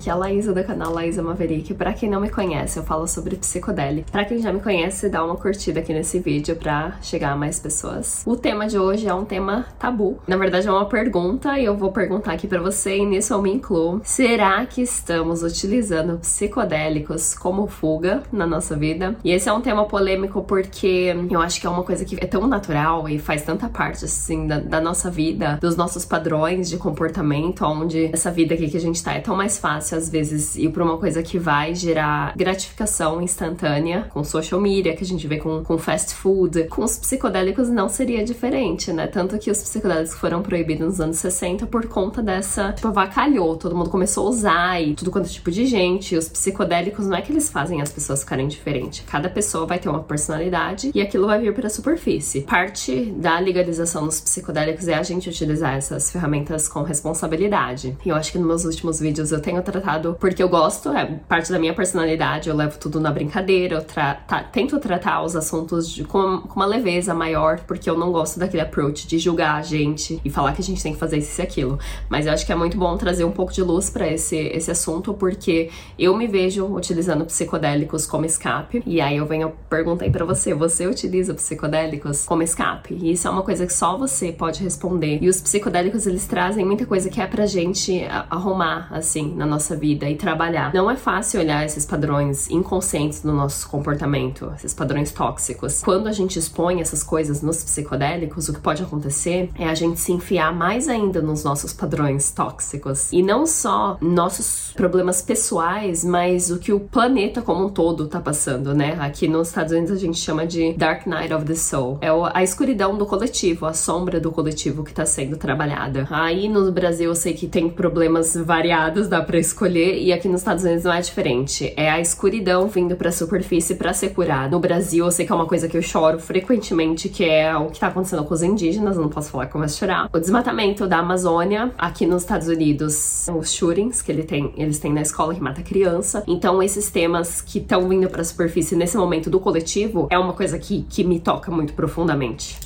aqui é a Laísa do canal Laísa Maverick. Pra quem não me conhece, eu falo sobre psicodélico. Pra quem já me conhece, dá uma curtida aqui nesse vídeo pra chegar a mais pessoas. O tema de hoje é um tema tabu. Na verdade, é uma pergunta e eu vou perguntar aqui pra você e nisso eu me incluo. Será que estamos utilizando psicodélicos como fuga na nossa vida? E esse é um tema polêmico porque eu acho que é uma coisa que é tão natural e faz tanta parte, assim, da, da nossa vida, dos nossos padrões de comportamento, onde essa vida aqui que a gente tá é tão mais fácil, às vezes, ir pra uma coisa que vai gerar gratificação instantânea, com social media, que a gente vê com, com fast food. Com os psicodélicos não seria diferente, né? Tanto que os psicodélicos foram proibidos nos anos 60 por conta dessa, tipo, avacalhou, todo mundo começou a usar e tudo quanto tipo de gente. E os psicodélicos não é que eles fazem as pessoas ficarem diferentes. Cada pessoa vai ter uma personalidade e aquilo vai vir pra superfície. Parte da legalização dos psicodélicos é a gente utilizar essas ferramentas com responsabilidade. E eu acho que nos meus últimos vídeos eu tenho tratado porque eu gosto, é parte da minha personalidade, eu levo tudo na brincadeira, eu tra tá, tento tratar os assuntos de, com, com, uma leveza maior, porque eu não gosto daquele approach de julgar a gente e falar que a gente tem que fazer isso e aquilo. Mas eu acho que é muito bom trazer um pouco de luz para esse, esse assunto, porque eu me vejo utilizando psicodélicos como escape. E aí eu venho perguntei para você, você utiliza psicodélicos como escape? E isso é uma coisa que só você pode responder. E os psicodélicos eles trazem muita coisa que é pra gente arrumar assim na nossa vida e trabalhar. Não é fácil olhar esses padrões inconscientes do nosso comportamento, esses padrões tóxicos. Quando a gente expõe essas coisas nos psicodélicos, o que pode acontecer é a gente se enfiar mais ainda nos nossos padrões tóxicos. E não só nossos problemas pessoais, mas o que o planeta como um todo tá passando, né? Aqui nos Estados Unidos a gente chama de Dark Night of the Soul. É a escuridão do coletivo, a sombra do coletivo que tá sendo trabalhada. Aí no Brasil eu sei que tem problemas variados, dá para escolher, e aqui nos Estados Unidos não é diferente. É a escuridão vindo pra superfície para ser curada. No Brasil, eu sei que é uma coisa que eu choro frequentemente, que é o que tá acontecendo com os indígenas, não posso falar eu vou chorar. O desmatamento da Amazônia, aqui nos Estados Unidos, os shootings que ele tem, eles têm na escola que mata criança. Então, esses temas que estão vindo pra superfície nesse momento do coletivo é uma coisa que, que me toca muito profundamente.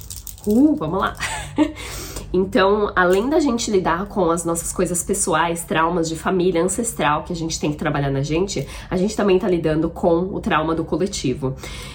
Uh, vamos lá! Então, além da gente lidar com as nossas coisas pessoais, traumas de família, ancestral que a gente tem que trabalhar na gente, a gente também tá lidando com o trauma do coletivo.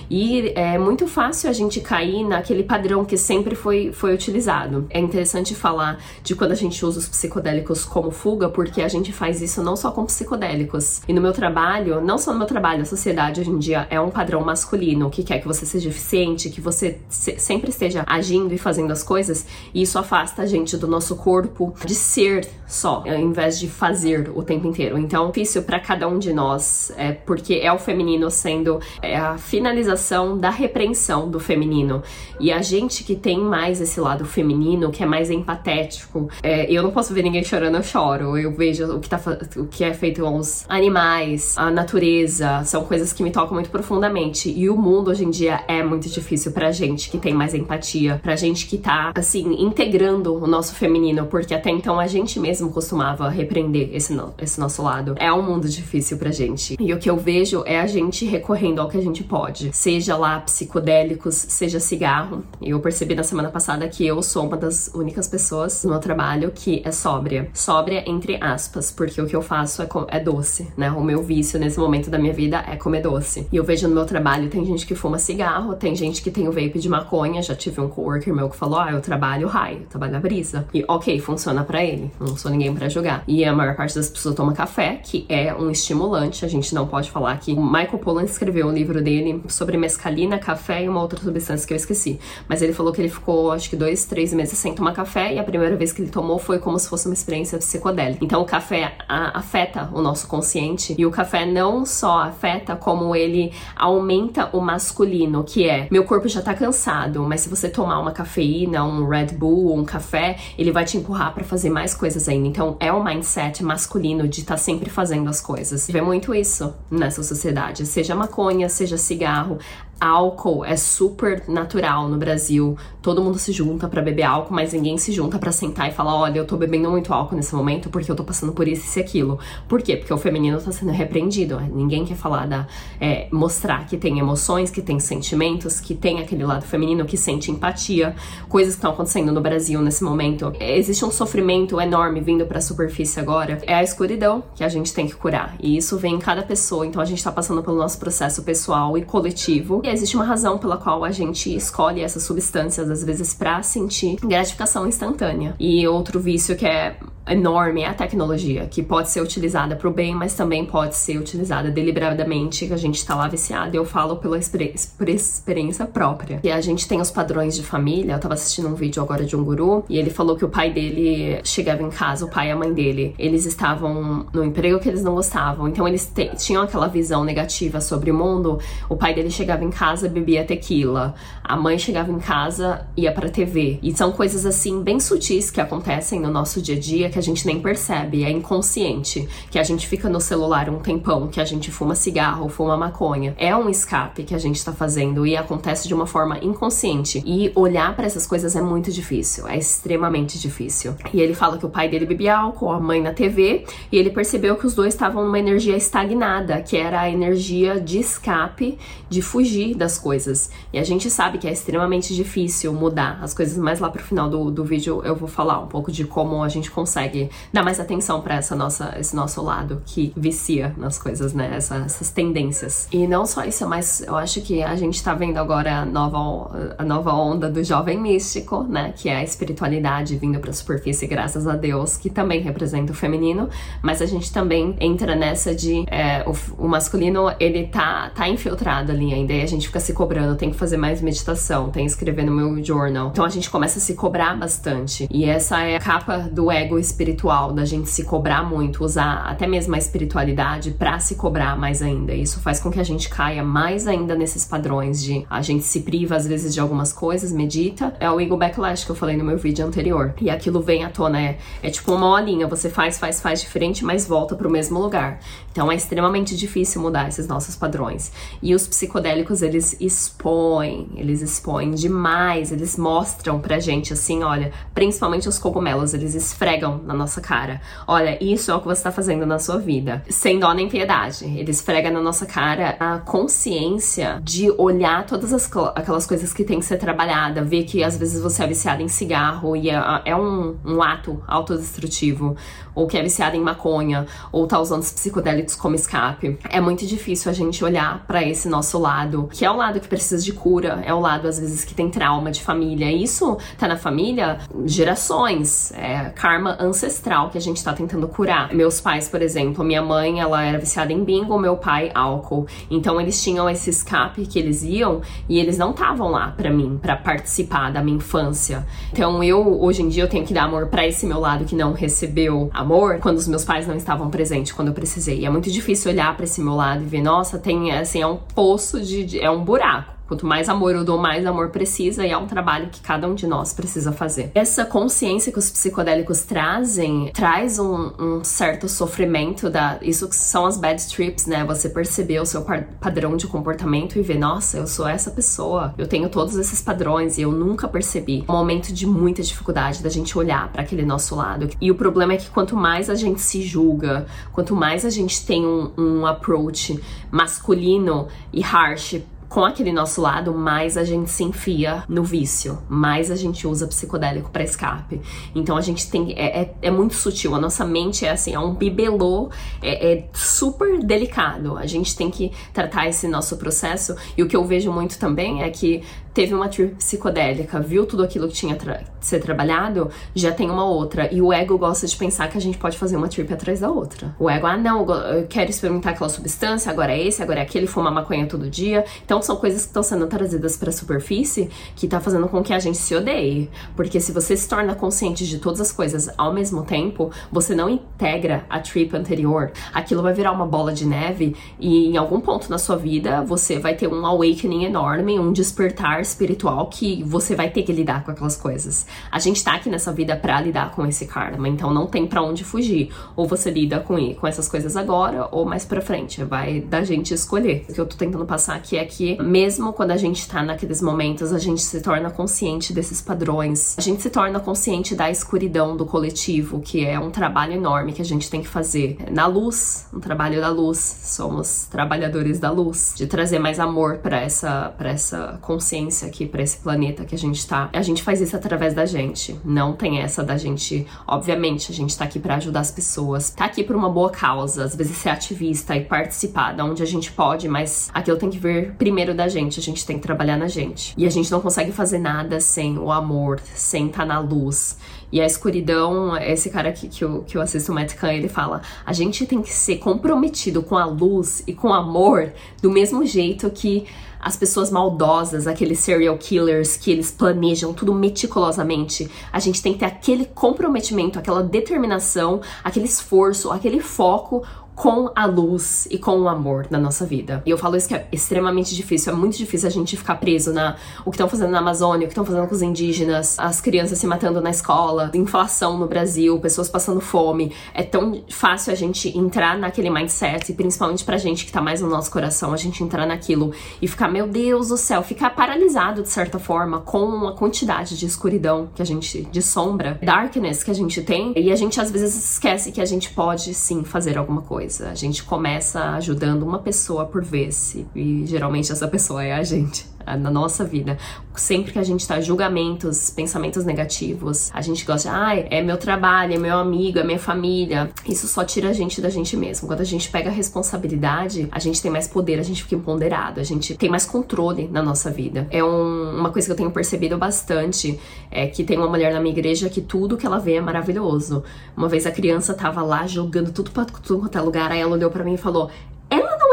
E é muito fácil a gente cair naquele padrão que sempre foi, foi utilizado. É interessante falar de quando a gente usa os psicodélicos como fuga, porque a gente faz isso não só com psicodélicos. E no meu trabalho, não só no meu trabalho, a sociedade hoje em dia é um padrão masculino que quer que você seja eficiente, que você se, sempre esteja agindo e fazendo as coisas, e isso afasta gente do nosso corpo de ser só, ao invés de fazer o tempo inteiro. Então, difícil para cada um de nós, é porque é o feminino sendo é a finalização da repreensão do feminino. E a gente que tem mais esse lado feminino, que é mais empatético, é, eu não posso ver ninguém chorando, eu choro. Eu vejo o que, tá, o que é feito com os animais, a natureza, são coisas que me tocam muito profundamente. E o mundo hoje em dia é muito difícil pra gente que tem mais empatia, pra gente que tá, assim, integrando o nosso feminino, porque até então a gente mesmo costumava repreender esse, no, esse nosso lado. É um mundo difícil pra gente. E o que eu vejo é a gente recorrendo ao que a gente pode. Seja lá psicodélicos, seja cigarro. Eu percebi na semana passada que eu sou uma das únicas pessoas no meu trabalho que é sóbria. Sóbria entre aspas, porque o que eu faço é, é doce, né? O meu vício nesse momento da minha vida é comer doce. E eu vejo no meu trabalho, tem gente que fuma cigarro, tem gente que tem o vape de maconha. Já tive um coworker meu que falou: ah, eu trabalho eu trabalho da brisa. E ok, funciona para ele, não sou ninguém para jogar. E a maior parte das pessoas toma café, que é um estimulante, a gente não pode falar que o Michael Pollan escreveu um livro dele sobre mescalina, café e uma outra substância que eu esqueci. Mas ele falou que ele ficou, acho que dois, três meses sem tomar café e a primeira vez que ele tomou foi como se fosse uma experiência psicodélica. Então o café afeta o nosso consciente e o café não só afeta, como ele aumenta o masculino, que é meu corpo já tá cansado, mas se você tomar uma cafeína, um Red Bull, um café, ele vai te empurrar para fazer mais coisas ainda. Então é o mindset masculino de estar tá sempre fazendo as coisas. Vê muito isso nessa sociedade, seja maconha, seja cigarro. Álcool é super natural no Brasil. Todo mundo se junta para beber álcool, mas ninguém se junta para sentar e falar: olha, eu tô bebendo muito álcool nesse momento porque eu tô passando por isso e aquilo. Por quê? Porque o feminino tá sendo repreendido. Ninguém quer falar da. É, mostrar que tem emoções, que tem sentimentos, que tem aquele lado feminino que sente empatia, coisas que estão acontecendo no Brasil nesse momento. Existe um sofrimento enorme vindo pra superfície agora. É a escuridão que a gente tem que curar. E isso vem em cada pessoa. Então a gente tá passando pelo nosso processo pessoal e coletivo. Existe uma razão pela qual a gente escolhe essas substâncias, às vezes, para sentir gratificação instantânea. E outro vício que é enorme é a tecnologia, que pode ser utilizada para o bem, mas também pode ser utilizada deliberadamente, que a gente está lá viciado. Eu falo pela experi experiência própria. E a gente tem os padrões de família. Eu tava assistindo um vídeo agora de um guru e ele falou que o pai dele chegava em casa, o pai e a mãe dele, eles estavam no emprego que eles não gostavam. Então eles tinham aquela visão negativa sobre o mundo. O pai dele chegava em casa, bebia tequila. A mãe chegava em casa, ia pra TV. E são coisas assim bem sutis que acontecem no nosso dia a dia que a gente nem percebe, é inconsciente, que a gente fica no celular um tempão, que a gente fuma cigarro, fuma maconha. É um escape que a gente tá fazendo e acontece de uma forma inconsciente. E olhar para essas coisas é muito difícil, é extremamente difícil. E ele fala que o pai dele bebia álcool, a mãe na TV, e ele percebeu que os dois estavam numa energia estagnada, que era a energia de escape, de fugir das coisas. E a gente sabe que é extremamente difícil mudar as coisas, mas lá pro final do, do vídeo eu vou falar um pouco de como a gente consegue consegue dar mais atenção para essa nossa esse nosso lado que vicia nas coisas, né? Essa, essas tendências. E não só isso, mas eu acho que a gente tá vendo agora a nova a nova onda do jovem místico, né? Que é a espiritualidade vindo para a superfície, graças a Deus, que também representa o feminino, mas a gente também entra nessa de é, o, o, masculino ele tá tá infiltrado ali ainda e a gente fica se cobrando, tem que fazer mais meditação, tem que escrever no meu journal. Então a gente começa a se cobrar bastante. E essa é a capa do ego espiritual da gente se cobrar muito, usar até mesmo a espiritualidade para se cobrar mais ainda. Isso faz com que a gente caia mais ainda nesses padrões de a gente se priva às vezes de algumas coisas, medita. É o ego backlash que eu falei no meu vídeo anterior. E aquilo vem à tona, é, é tipo uma molinha, você faz, faz, faz diferente, mas volta pro mesmo lugar. Então é extremamente difícil mudar esses nossos padrões. E os psicodélicos, eles expõem, eles expõem demais, eles mostram pra gente assim, olha, principalmente os cogumelos, eles esfregam na nossa cara. Olha, isso é o que você está fazendo na sua vida. Sem dó nem piedade. Ele esfrega na nossa cara a consciência de olhar todas as, aquelas coisas que tem que ser trabalhada, ver que às vezes você é viciado em cigarro e é, é um, um ato autodestrutivo, ou que é viciado em maconha, ou tá usando os psicodélicos como escape. É muito difícil a gente olhar para esse nosso lado, que é o lado que precisa de cura, é o lado às vezes que tem trauma de família. Isso tá na família gerações, é karma ancestral que a gente tá tentando curar. Meus pais, por exemplo, minha mãe, ela era viciada em bingo, meu pai, álcool. Então eles tinham esse escape que eles iam e eles não estavam lá para mim, para participar da minha infância. Então eu, hoje em dia, eu tenho que dar amor para esse meu lado que não recebeu amor quando os meus pais não estavam presentes, quando eu precisei. E é muito difícil olhar para esse meu lado e ver, nossa, tem assim, é um poço de é um buraco Quanto mais amor eu dou, mais amor precisa e é um trabalho que cada um de nós precisa fazer. Essa consciência que os psicodélicos trazem traz um, um certo sofrimento da isso são as bad trips, né? Você perceber o seu padrão de comportamento e ver, nossa, eu sou essa pessoa, eu tenho todos esses padrões e eu nunca percebi. Um momento de muita dificuldade da gente olhar para aquele nosso lado. E o problema é que quanto mais a gente se julga, quanto mais a gente tem um, um approach masculino e harsh com aquele nosso lado, mais a gente se enfia no vício, mais a gente usa psicodélico para escape. Então a gente tem. É, é, é, muito sutil. A nossa mente é assim, é um bibelô, é, é, super delicado. A gente tem que tratar esse nosso processo. E o que eu vejo muito também é que teve uma trip psicodélica, viu tudo aquilo que tinha tra ser trabalhado, já tem uma outra. E o ego gosta de pensar que a gente pode fazer uma trip atrás da outra. O ego, ah, não, eu quero experimentar aquela substância, agora é esse, agora é aquele, fuma maconha todo dia. Então são coisas que estão sendo trazidas para a superfície que tá fazendo com que a gente se odeie. Porque se você se torna consciente de todas as coisas ao mesmo tempo, você não integra a trip anterior. Aquilo vai virar uma bola de neve e em algum ponto na sua vida você vai ter um awakening enorme, um despertar espiritual que você vai ter que lidar com aquelas coisas. A gente tá aqui nessa vida para lidar com esse karma, então não tem para onde fugir. Ou você lida com, com essas coisas agora ou mais para frente, vai da gente escolher. O que eu tô tentando passar aqui é que mesmo quando a gente tá naqueles momentos, a gente se torna consciente desses padrões. A gente se torna consciente da escuridão do coletivo, que é um trabalho enorme que a gente tem que fazer na luz, um trabalho da luz. Somos trabalhadores da luz, de trazer mais amor para essa para essa consciência aqui, para esse planeta que a gente tá. A gente faz isso através da gente. Não tem essa da gente, obviamente, a gente tá aqui para ajudar as pessoas, tá aqui por uma boa causa, às vezes ser ativista e participar da onde a gente pode, mas aquilo tem que vir primeiro da gente, a gente tem que trabalhar na gente. E a gente não consegue fazer nada sem o amor, sem estar tá na luz. E a escuridão, esse cara que, que, eu, que eu assisto, o Matt Kahn, ele fala: a gente tem que ser comprometido com a luz e com o amor do mesmo jeito que as pessoas maldosas, aqueles serial killers que eles planejam tudo meticulosamente. A gente tem que ter aquele comprometimento, aquela determinação, aquele esforço, aquele foco com a luz e com o amor na nossa vida. E eu falo isso que é extremamente difícil, é muito difícil a gente ficar preso na o que estão fazendo na Amazônia, o que estão fazendo com os indígenas, as crianças se matando na escola, inflação no Brasil, pessoas passando fome. É tão fácil a gente entrar naquele mindset, e principalmente pra gente que tá mais no nosso coração, a gente entrar naquilo e ficar, meu Deus do céu, ficar paralisado de certa forma com a quantidade de escuridão que a gente, de sombra, darkness que a gente tem, e a gente às vezes esquece que a gente pode sim fazer alguma coisa coisa. A gente começa ajudando uma pessoa por vez e geralmente essa pessoa é a gente na nossa vida. Sempre que a gente tá julgamentos, pensamentos negativos, a gente gosta, ai, ah, é meu trabalho, é meu amigo, é minha família. Isso só tira a gente da gente mesmo. Quando a gente pega a responsabilidade, a gente tem mais poder, a gente fica empoderado, a gente tem mais controle na nossa vida. É um, uma coisa que eu tenho percebido bastante, é que tem uma mulher na minha igreja que tudo que ela vê é maravilhoso. Uma vez a criança tava lá jogando tudo pra tudo quanto é lugar, aí ela olhou para mim e falou: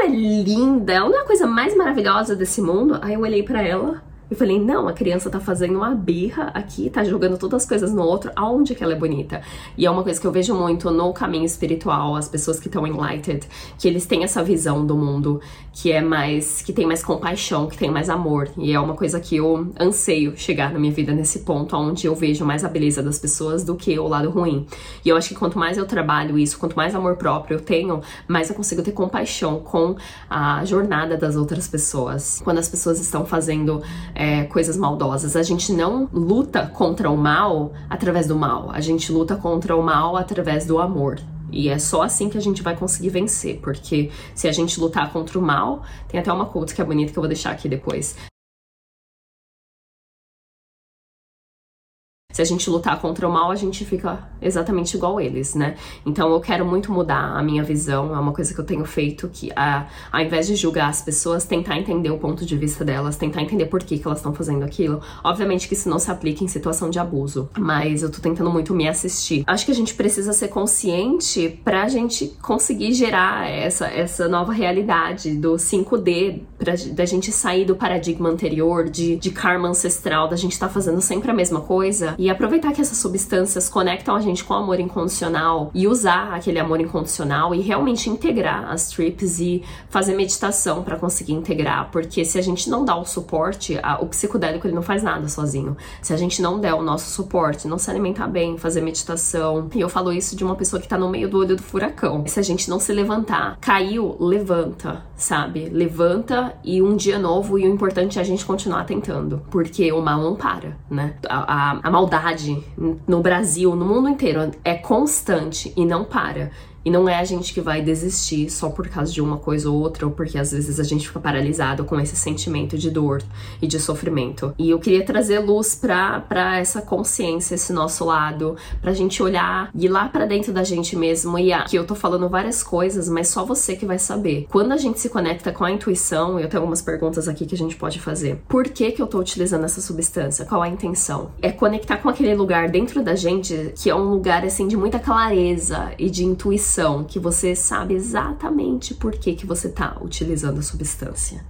linda, ela não é a coisa mais maravilhosa desse mundo. Aí eu olhei para ela eu falei, não, a criança tá fazendo uma birra aqui, tá jogando todas as coisas no outro, aonde que ela é bonita? E é uma coisa que eu vejo muito no caminho espiritual, as pessoas que estão enlightened, que eles têm essa visão do mundo que é mais, que tem mais compaixão, que tem mais amor. E é uma coisa que eu anseio chegar na minha vida nesse ponto, onde eu vejo mais a beleza das pessoas do que o lado ruim. E eu acho que quanto mais eu trabalho isso, quanto mais amor próprio eu tenho, mais eu consigo ter compaixão com a jornada das outras pessoas. Quando as pessoas estão fazendo é, coisas maldosas. A gente não luta contra o mal através do mal, a gente luta contra o mal através do amor. E é só assim que a gente vai conseguir vencer, porque se a gente lutar contra o mal, tem até uma quote que é bonita que eu vou deixar aqui depois. Se a gente lutar contra o mal, a gente fica exatamente igual eles, né? Então eu quero muito mudar a minha visão, é uma coisa que eu tenho feito que a, ao invés de julgar as pessoas, tentar entender o ponto de vista delas, tentar entender por que, que elas estão fazendo aquilo. Obviamente que isso não se aplica em situação de abuso, mas eu tô tentando muito me assistir. Acho que a gente precisa ser consciente pra gente conseguir gerar essa, essa nova realidade do 5D, pra, da gente sair do paradigma anterior de, de karma ancestral, da gente estar tá fazendo sempre a mesma coisa e aproveitar que essas substâncias conectam a gente com o amor incondicional e usar aquele amor incondicional e realmente integrar as trips e fazer meditação para conseguir integrar, porque se a gente não dá o suporte, a, o psicodélico ele não faz nada sozinho. Se a gente não der o nosso suporte, não se alimentar bem, fazer meditação, e eu falo isso de uma pessoa que tá no meio do olho do furacão. Se a gente não se levantar, caiu, levanta, sabe? Levanta e um dia novo e o importante é a gente continuar tentando, porque o mal não para, né? A, a, a maldade maldade no Brasil, no mundo inteiro, é constante e não para. E não é a gente que vai desistir só por causa de uma coisa ou outra, ou porque às vezes a gente fica paralisado com esse sentimento de dor e de sofrimento. E eu queria trazer luz pra essa consciência, esse nosso lado, pra gente olhar e ir lá pra dentro da gente mesmo. E aqui eu tô falando várias coisas, mas só você que vai saber. Quando a gente se conecta com a intuição, eu tenho algumas perguntas aqui que a gente pode fazer. Por que que eu tô utilizando essa substância? Qual a intenção? É conectar com aquele lugar dentro da gente que é um lugar assim de muita clareza e de intuição que você sabe exatamente por que, que você está utilizando a substância.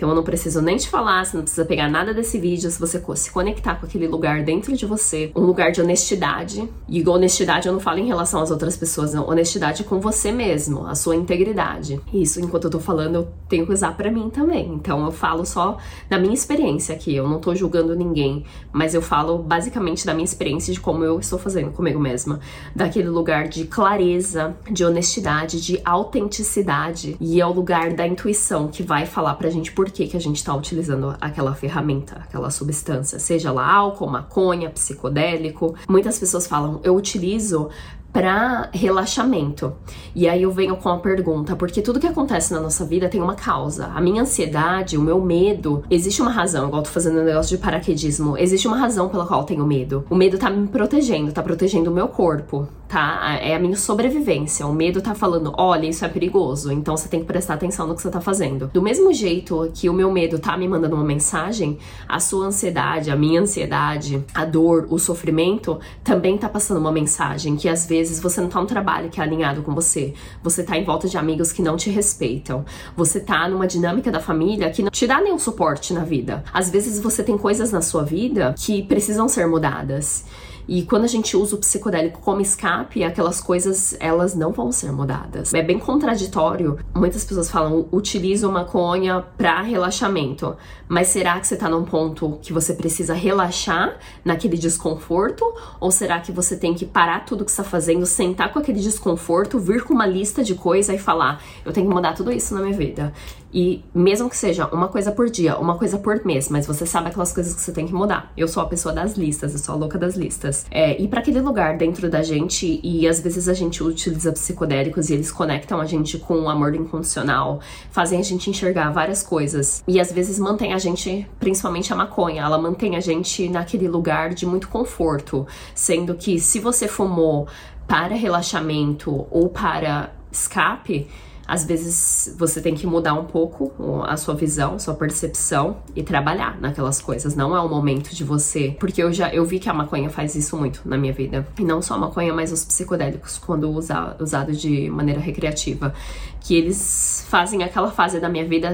Então eu não preciso nem te falar, você não precisa pegar nada desse vídeo, se você se conectar com aquele lugar dentro de você, um lugar de honestidade. E honestidade eu não falo em relação às outras pessoas, não. Honestidade com você mesmo, a sua integridade. Isso, enquanto eu tô falando, eu tenho que usar para mim também. Então eu falo só da minha experiência aqui, eu não tô julgando ninguém, mas eu falo basicamente da minha experiência de como eu estou fazendo comigo mesma. Daquele lugar de clareza, de honestidade, de autenticidade e é o lugar da intuição que vai falar pra gente por que, que a gente tá utilizando aquela ferramenta, aquela substância, seja lá álcool, maconha, psicodélico. Muitas pessoas falam, eu utilizo para relaxamento. E aí eu venho com a pergunta, porque tudo que acontece na nossa vida tem uma causa. A minha ansiedade, o meu medo, existe uma razão, igual eu tô fazendo um negócio de paraquedismo, existe uma razão pela qual eu tenho medo. O medo tá me protegendo, tá protegendo o meu corpo, tá? É a minha sobrevivência. O medo tá falando, olha, isso é perigoso, então você tem que prestar atenção no que você tá fazendo. Do mesmo jeito que o meu medo tá me mandando uma mensagem, a sua ansiedade, a minha ansiedade, a dor, o sofrimento também tá passando uma mensagem que às vezes vezes você não tá no trabalho que é alinhado com você. Você tá em volta de amigos que não te respeitam. Você tá numa dinâmica da família que não te dá nenhum suporte na vida. Às vezes você tem coisas na sua vida que precisam ser mudadas. E quando a gente usa o psicodélico como escape, aquelas coisas elas não vão ser mudadas. É bem contraditório. Muitas pessoas falam, utilizo maconha para relaxamento. Mas será que você tá num ponto que você precisa relaxar naquele desconforto? Ou será que você tem que parar tudo que está fazendo, sentar com aquele desconforto, vir com uma lista de coisas e falar, eu tenho que mudar tudo isso na minha vida? E mesmo que seja uma coisa por dia, uma coisa por mês, mas você sabe aquelas coisas que você tem que mudar. Eu sou a pessoa das listas, eu sou a louca das listas. É, ir para aquele lugar dentro da gente, e às vezes a gente utiliza psicodélicos e eles conectam a gente com o amor incondicional, fazem a gente enxergar várias coisas. E às vezes mantém a gente, principalmente a maconha, ela mantém a gente naquele lugar de muito conforto. Sendo que se você fumou para relaxamento ou para escape, às vezes você tem que mudar um pouco a sua visão, sua percepção e trabalhar naquelas coisas. Não é o momento de você, porque eu já eu vi que a maconha faz isso muito na minha vida. E não só a maconha, mas os psicodélicos quando usa, usado de maneira recreativa, que eles fazem aquela fase da minha vida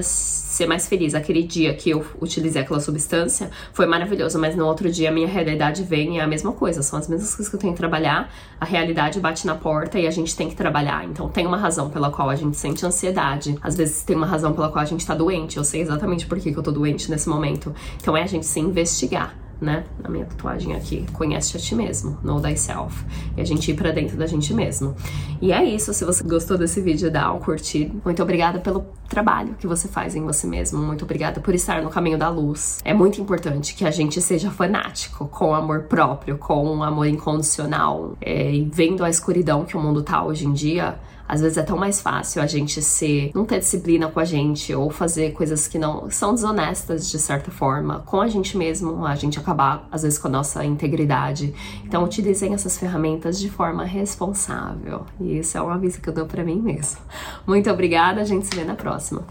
ser mais feliz. Aquele dia que eu utilizei aquela substância foi maravilhoso, mas no outro dia a minha realidade vem e é a mesma coisa. São as mesmas coisas que eu tenho que trabalhar, a realidade bate na porta e a gente tem que trabalhar. Então tem uma razão pela qual a gente sente ansiedade. Às vezes tem uma razão pela qual a gente tá doente. Eu sei exatamente por que, que eu tô doente nesse momento. Então é a gente se investigar né? A minha tatuagem aqui, conhece a ti mesmo, know thyself. E a gente ir pra dentro da gente mesmo. E é isso, se você gostou desse vídeo, dá um curtir. Muito obrigada pelo trabalho que você faz em você mesmo. Muito obrigada por estar no caminho da luz. É muito importante que a gente seja fanático, com amor próprio, com amor incondicional. É, e vendo a escuridão que o mundo tá hoje em dia, às vezes é tão mais fácil a gente ser, não ter disciplina com a gente ou fazer coisas que não são desonestas de certa forma com a gente mesmo, a gente acabar às vezes com a nossa integridade. Então utilizem essas ferramentas de forma responsável. E isso é um aviso que eu dou para mim mesmo. Muito obrigada, a gente se vê na próxima.